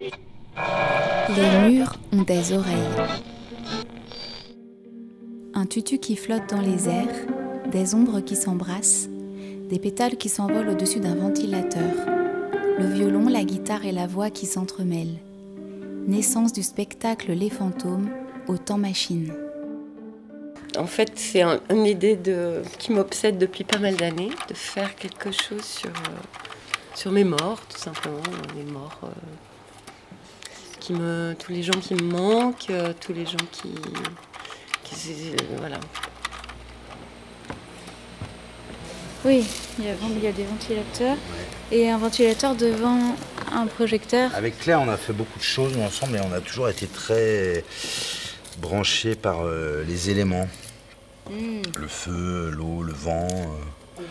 Les murs ont des oreilles. Un tutu qui flotte dans les airs, des ombres qui s'embrassent, des pétales qui s'envolent au-dessus d'un ventilateur, le violon, la guitare et la voix qui s'entremêlent. Naissance du spectacle Les fantômes au temps machine. En fait, c'est une idée qui m'obsède depuis pas mal d'années, de faire quelque chose sur, euh, mes morts, tout simplement, les morts. euh, qui me, tous les gens qui me manquent, euh, tous les gens qui. qui euh, voilà. Oui, il y, a, il y a des ventilateurs et un ventilateur devant un projecteur. Avec Claire, on a fait beaucoup de choses ensemble et on a toujours été très branchés par euh, les éléments. Le feu, l'eau, le vent. Euh,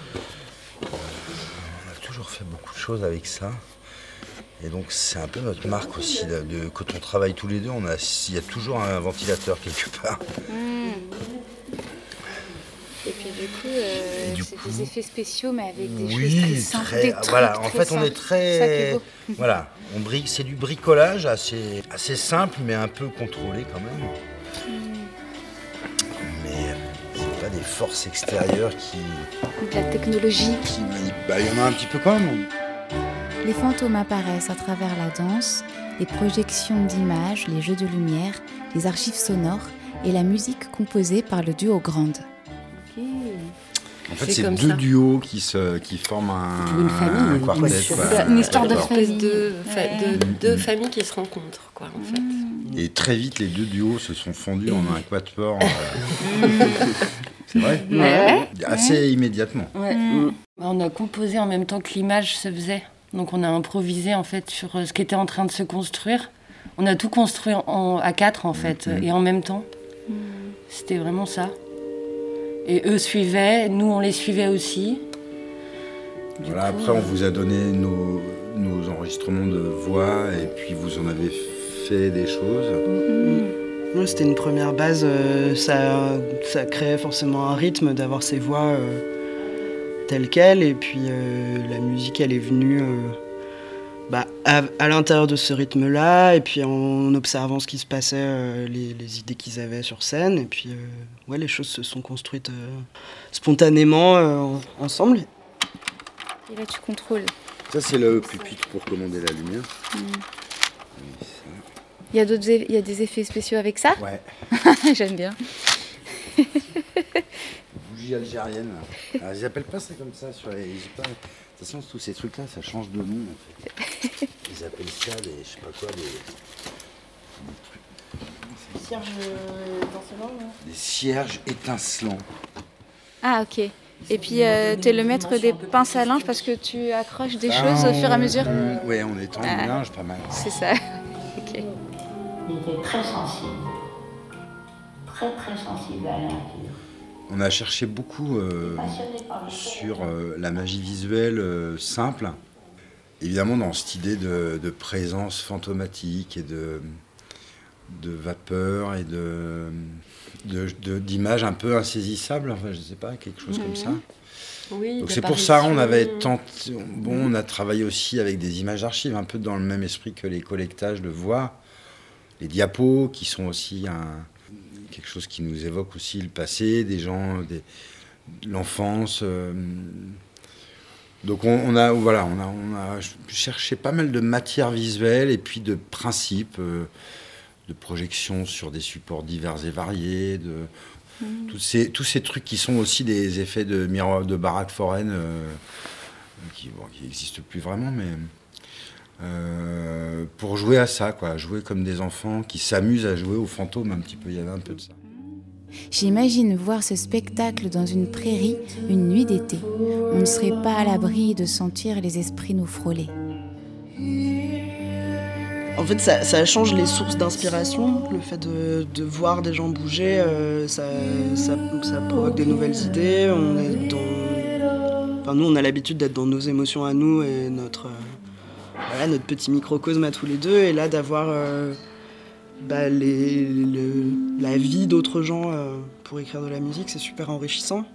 on a toujours fait beaucoup de choses avec ça. Et donc c'est un peu notre marque aussi. là, de, quand on travaille tous les deux, on a, il y a toujours un ventilateur quelque part. Et puis du coup, euh, du coup- des effets spéciaux mais avec des choses Oui, très simples. très- des trucs voilà. En très fait, on est simples. Très, voilà, on brique, c'est du bricolage assez, assez simple, mais un peu contrôlé quand même. Hmm. Mais euh, c'est pas des forces extérieures qui, De la technologie. qui, bah, il y en a un petit peu quand même. Les fantômes apparaissent à travers la danse, les projections d'images, les jeux de lumière, les archives sonores et la musique composée par le duo Grande. En fait, C'est deux ça. duos qui, se, qui forment un, Une famille, un une quartet. Une histoire de espèce de, fa- Ouais. de- deux familles qui se rencontrent, quoi, en fait. Et très vite, les deux duos se sont fondus en un quatuor. euh, c'est vrai Ouais. Assez immédiatement. Ouais. On a composé en même temps que l'image se faisait. Donc on a improvisé en fait sur euh, ce qui était en train de se construire. On a tout construit en- à quatre en fait Mhm. et en même temps. C'était vraiment ça. Et eux suivaient, nous on les suivait aussi. Du Voilà, coup, après, on vous a donné nos, nos enregistrements de voix et puis vous en avez fait des choses. Ouais, C'était une première base, euh, ça, ça créait forcément un rythme d'avoir ces voix euh, telles quelles, et puis euh, la musique elle est venue euh, bah, à, à l'intérieur de ce rythme-là, et puis en observant ce qui se passait, euh, les, les idées qu'ils avaient sur scène, et puis euh, ouais, les choses se sont construites euh, spontanément euh, en- ensemble. Et là, tu contrôles. Ça, c'est le pupitre pour commander la lumière. Il y a d'autres, eff- il y a des effets spéciaux avec ça? Ouais. J'aime bien. Bougie algérienne. Alors, ils appellent pas ça comme ça sur les. Pas... De toute façon, tous ces trucs-là, ça change de nom. En fait. Ils appellent ça des. Je sais pas quoi, des. Cierge Des cierges étincelants. Ah ok. Et puis euh, tu es le maître des pinces à linge parce que tu accroches des choses au fur et à mesure. Ah, Ouais, on étend Ah. le linge pas mal. C'est ça. Ok. Il était très sensible. Très très sensible à la nature. On a cherché beaucoup euh, sur euh, la magie visuelle euh, simple. Évidemment, dans cette idée de, de présence fantomatique et de, de vapeur et de d'images un peu insaisissables, enfin, je sais pas, quelque chose comme ça. Oui, Donc c'est pour ça on avait tenté, bon, on a travaillé aussi avec des images d'archives, un peu dans le même esprit que les collectages de voix, les diapos qui sont aussi un, quelque chose qui nous évoque aussi le passé, des gens, des, l'enfance. euh, donc on, on a voilà, on a, on a cherché pas mal de matières visuelles et puis de principes, euh, de projections sur des supports divers et variés, de tous ces, tous ces trucs qui sont aussi des effets de miroir de baraque foraine euh, qui bon, qui n'existent plus vraiment, mais euh, pour jouer à ça, quoi, jouer comme des enfants qui s'amusent à jouer aux fantômes un petit peu. Il y avait un peu de ça. J'imagine voir ce spectacle dans une prairie une nuit d'été. On ne serait pas à l'abri de sentir les esprits nous frôler. En fait, ça, ça change les sources d'inspiration. Le fait de, de voir des gens bouger, euh, ça, ça, ça provoque des nouvelles idées. On est dans... enfin, nous, on a l'habitude d'être dans nos émotions à nous et notre, euh, voilà, notre petit microcosme à tous les deux. Et là, d'avoir euh, bah, les- le- la vie d'autres gens euh, pour écrire de la musique, c'est super enrichissant.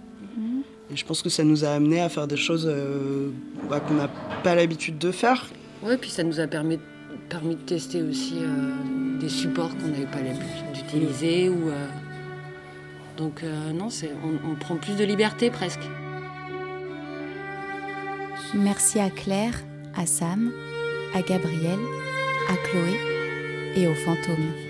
Et je pense que ça nous a amené à faire des choses euh, bah, qu'on n'a pas l'habitude de faire. Ouais, puis ça nous a permis permis de tester aussi euh, des supports qu'on n'avait pas l'habitude d'utiliser. Ou, euh, Donc euh, non, c'est, on, on prend plus de liberté presque. Merci à Claire, à Sam, à Gabriel, à Chloé et aux fantômes.